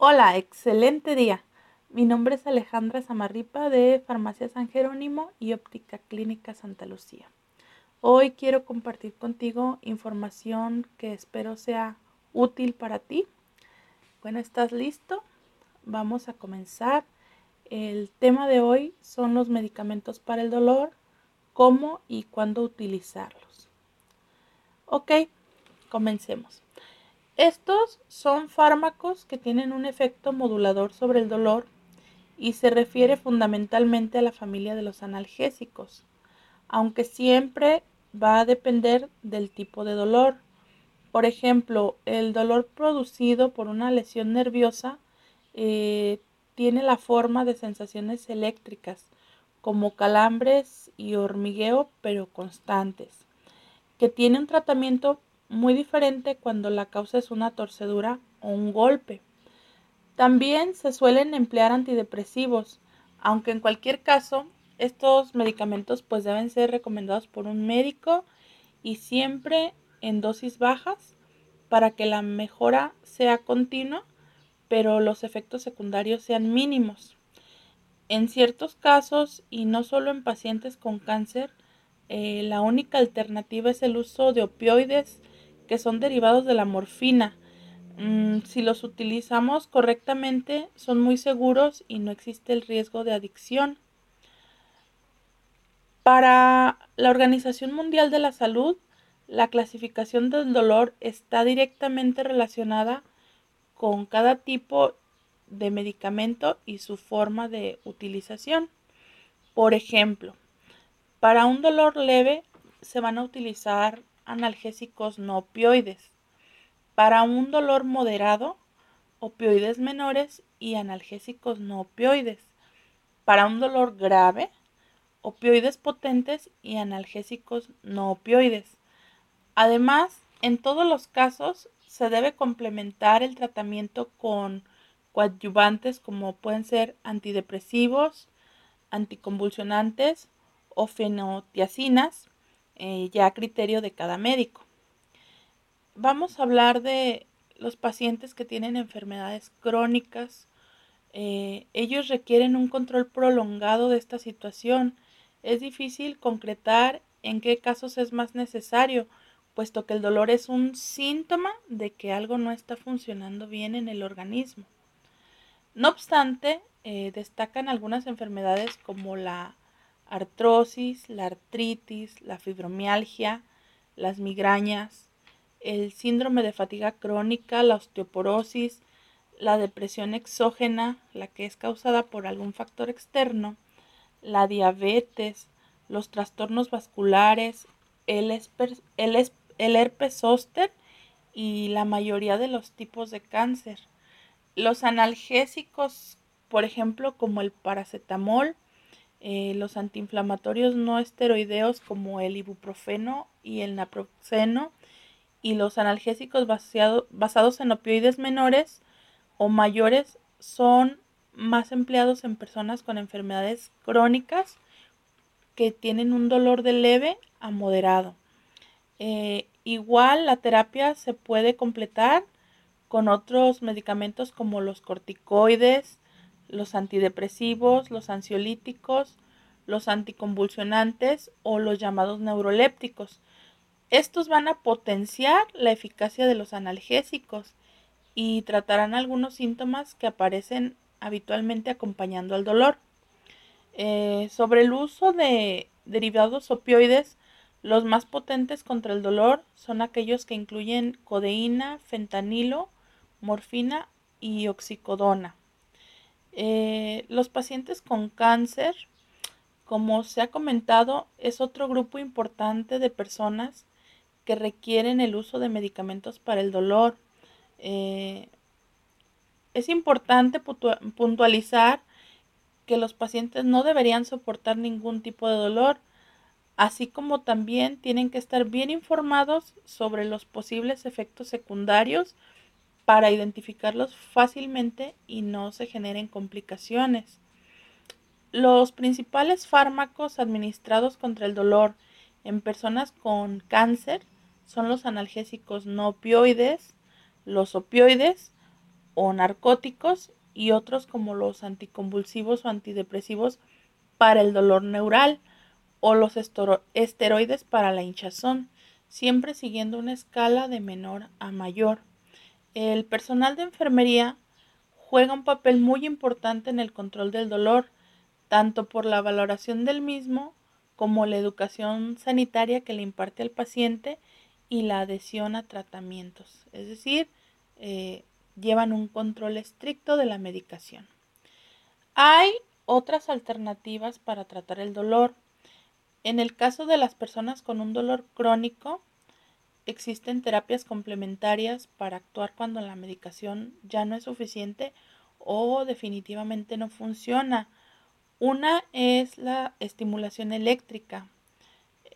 Hola, excelente día. Mi nombre es Alejandra Zamarripa de Farmacia San Jerónimo y Óptica Clínica Santa Lucía. Hoy quiero compartir contigo información que espero sea útil para ti. Bueno, ¿estás listo? Vamos a comenzar. El tema de hoy son los medicamentos para el dolor, cómo y cuándo utilizarlos. Ok, comencemos. Estos son fármacos que tienen un efecto modulador sobre el dolor y se refiere fundamentalmente a la familia de los analgésicos, aunque siempre va a depender del tipo de dolor. Por ejemplo, el dolor producido por una lesión nerviosa eh, tiene la forma de sensaciones eléctricas, como calambres y hormigueo, pero constantes, que tiene un tratamiento muy diferente cuando la causa es una torcedura o un golpe. También se suelen emplear antidepresivos, aunque en cualquier caso estos medicamentos pues deben ser recomendados por un médico y siempre en dosis bajas para que la mejora sea continua, pero los efectos secundarios sean mínimos. En ciertos casos, y no solo en pacientes con cáncer, eh, la única alternativa es el uso de opioides que son derivados de la morfina. Mm, si los utilizamos correctamente, son muy seguros y no existe el riesgo de adicción. Para la Organización Mundial de la Salud, la clasificación del dolor está directamente relacionada con cada tipo de medicamento y su forma de utilización. Por ejemplo, para un dolor leve se van a utilizar analgésicos no opioides. Para un dolor moderado, opioides menores y analgésicos no opioides. Para un dolor grave, opioides potentes y analgésicos no opioides. Además, en todos los casos se debe complementar el tratamiento con coadyuvantes como pueden ser antidepresivos, anticonvulsionantes o fenotiacinas eh, ya a criterio de cada médico. Vamos a hablar de los pacientes que tienen enfermedades crónicas. Eh, ellos requieren un control prolongado de esta situación. Es difícil concretar en qué casos es más necesario, puesto que el dolor es un síntoma de que algo no está funcionando bien en el organismo. No obstante, eh, destacan algunas enfermedades como la artrosis, la artritis, la fibromialgia, las migrañas, el síndrome de fatiga crónica, la osteoporosis, la depresión exógena, la que es causada por algún factor externo, la diabetes, los trastornos vasculares, el, el herpes zóster y la mayoría de los tipos de cáncer. Los analgésicos, por ejemplo, como el paracetamol, eh, los antiinflamatorios no esteroideos como el ibuprofeno y el naproxeno y los analgésicos basados en opioides menores o mayores son más empleados en personas con enfermedades crónicas que tienen un dolor de leve a moderado. Eh, igual la terapia se puede completar con otros medicamentos como los corticoides, los antidepresivos, los ansiolíticos, los anticonvulsionantes o los llamados neurolépticos. Estos van a potenciar la eficacia de los analgésicos y tratarán algunos síntomas que aparecen habitualmente acompañando al dolor. Eh, sobre el uso de derivados opioides, los más potentes contra el dolor son aquellos que incluyen codeína, fentanilo, morfina y oxicodona. Eh, los pacientes con cáncer, como se ha comentado, es otro grupo importante de personas que requieren el uso de medicamentos para el dolor. Eh, es importante puntualizar que los pacientes no deberían soportar ningún tipo de dolor, así como también tienen que estar bien informados sobre los posibles efectos secundarios para identificarlos fácilmente y no se generen complicaciones. Los principales fármacos administrados contra el dolor en personas con cáncer son los analgésicos no opioides, los opioides o narcóticos y otros como los anticonvulsivos o antidepresivos para el dolor neural o los esteroides para la hinchazón, siempre siguiendo una escala de menor a mayor. El personal de enfermería juega un papel muy importante en el control del dolor, tanto por la valoración del mismo como la educación sanitaria que le imparte al paciente y la adhesión a tratamientos, es decir, eh, llevan un control estricto de la medicación. Hay otras alternativas para tratar el dolor. En el caso de las personas con un dolor crónico, existen terapias complementarias para actuar cuando la medicación ya no es suficiente o definitivamente no funciona. Una es la estimulación eléctrica.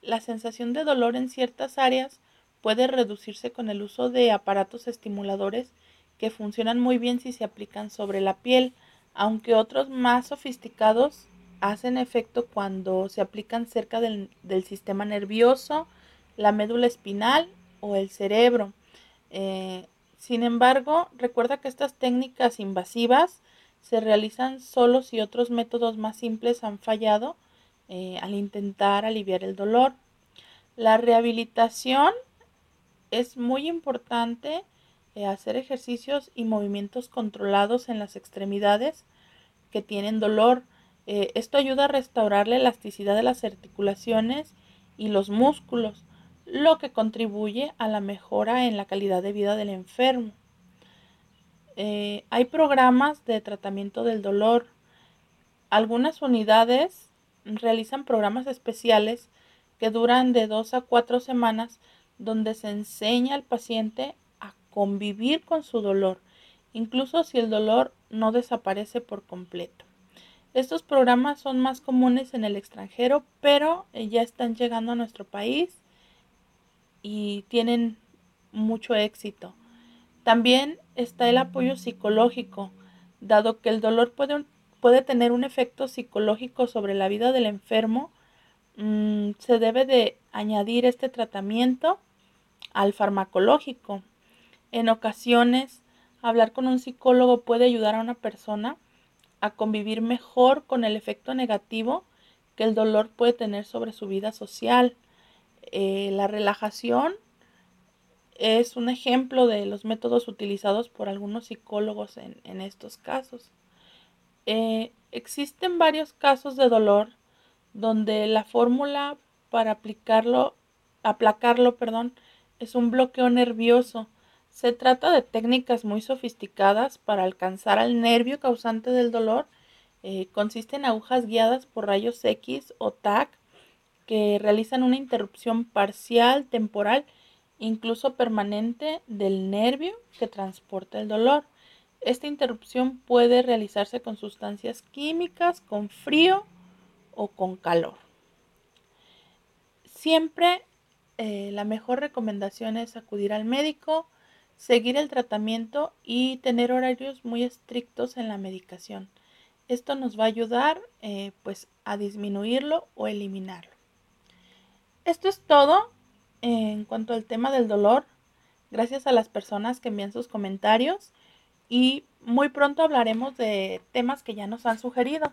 La sensación de dolor en ciertas áreas puede reducirse con el uso de aparatos estimuladores que funcionan muy bien si se aplican sobre la piel, aunque otros más sofisticados hacen efecto cuando se aplican cerca del, sistema nervioso, la médula espinal o el cerebro. Eh, sin embargo, recuerda que estas técnicas invasivas se realizan solo si otros métodos más simples han fallado eh, al intentar aliviar el dolor. La rehabilitación es muy importante eh, hacer ejercicios y movimientos controlados en las extremidades que tienen dolor. Esto ayuda a restaurar la elasticidad de las articulaciones y los músculos, lo que contribuye a la mejora en la calidad de vida del enfermo. Eh, hay programas de tratamiento del dolor. Algunas unidades realizan programas especiales que duran de dos a cuatro semanas donde se enseña al paciente a convivir con su dolor, incluso si el dolor no desaparece por completo. Estos programas son más comunes en el extranjero, pero ya están llegando a nuestro país y tienen mucho éxito. También está el apoyo psicológico, dado que el dolor puede, puede tener un efecto psicológico sobre la vida del enfermo, mm, se debe de añadir este tratamiento al farmacológico. En ocasiones, hablar con un psicólogo puede ayudar a una persona a convivir mejor con el efecto negativo que el dolor puede tener sobre su vida social. Eh, la relajación es un ejemplo de los métodos utilizados por algunos psicólogos en, estos casos. Eh, existen varios casos de dolor donde la fórmula para aplicarlo, aplacarlo, perdón, es un bloqueo nervioso. Se trata de técnicas muy sofisticadas para alcanzar al nervio causante del dolor. Eh, consisten en agujas guiadas por rayos X o TAC que realizan una interrupción parcial, temporal incluso permanente del nervio que transporta el dolor. Esta interrupción puede realizarse con sustancias químicas, con frío o con calor. Siempre eh, la mejor recomendación es acudir al médico, seguir el tratamiento y tener horarios muy estrictos en la medicación. Esto nos va a ayudar eh, pues a disminuirlo o eliminarlo. Esto es todo en cuanto al tema del dolor, gracias a las personas que envían sus comentarios y muy pronto hablaremos de temas que ya nos han sugerido.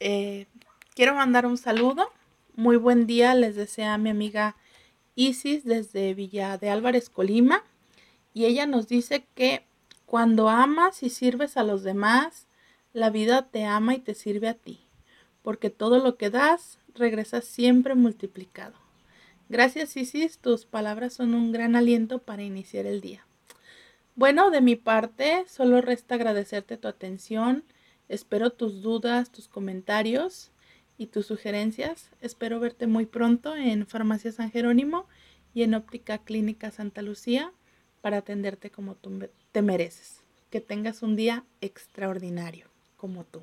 Eh, quiero mandar un saludo, muy buen día, les desea mi amiga Isis desde Villa de Álvarez, Colima, y ella nos dice que cuando amas y sirves a los demás, la vida te ama y te sirve a ti, porque todo lo que das regresa siempre multiplicado. Gracias Isis, tus palabras son un gran aliento para iniciar el día. Bueno, de mi parte, solo resta agradecerte tu atención. Espero tus dudas, tus comentarios y tus sugerencias. Espero verte muy pronto en Farmacia San Jerónimo y en Óptica Clínica Santa Lucía para atenderte como tú te mereces. que tengas un día extraordinario, como tú.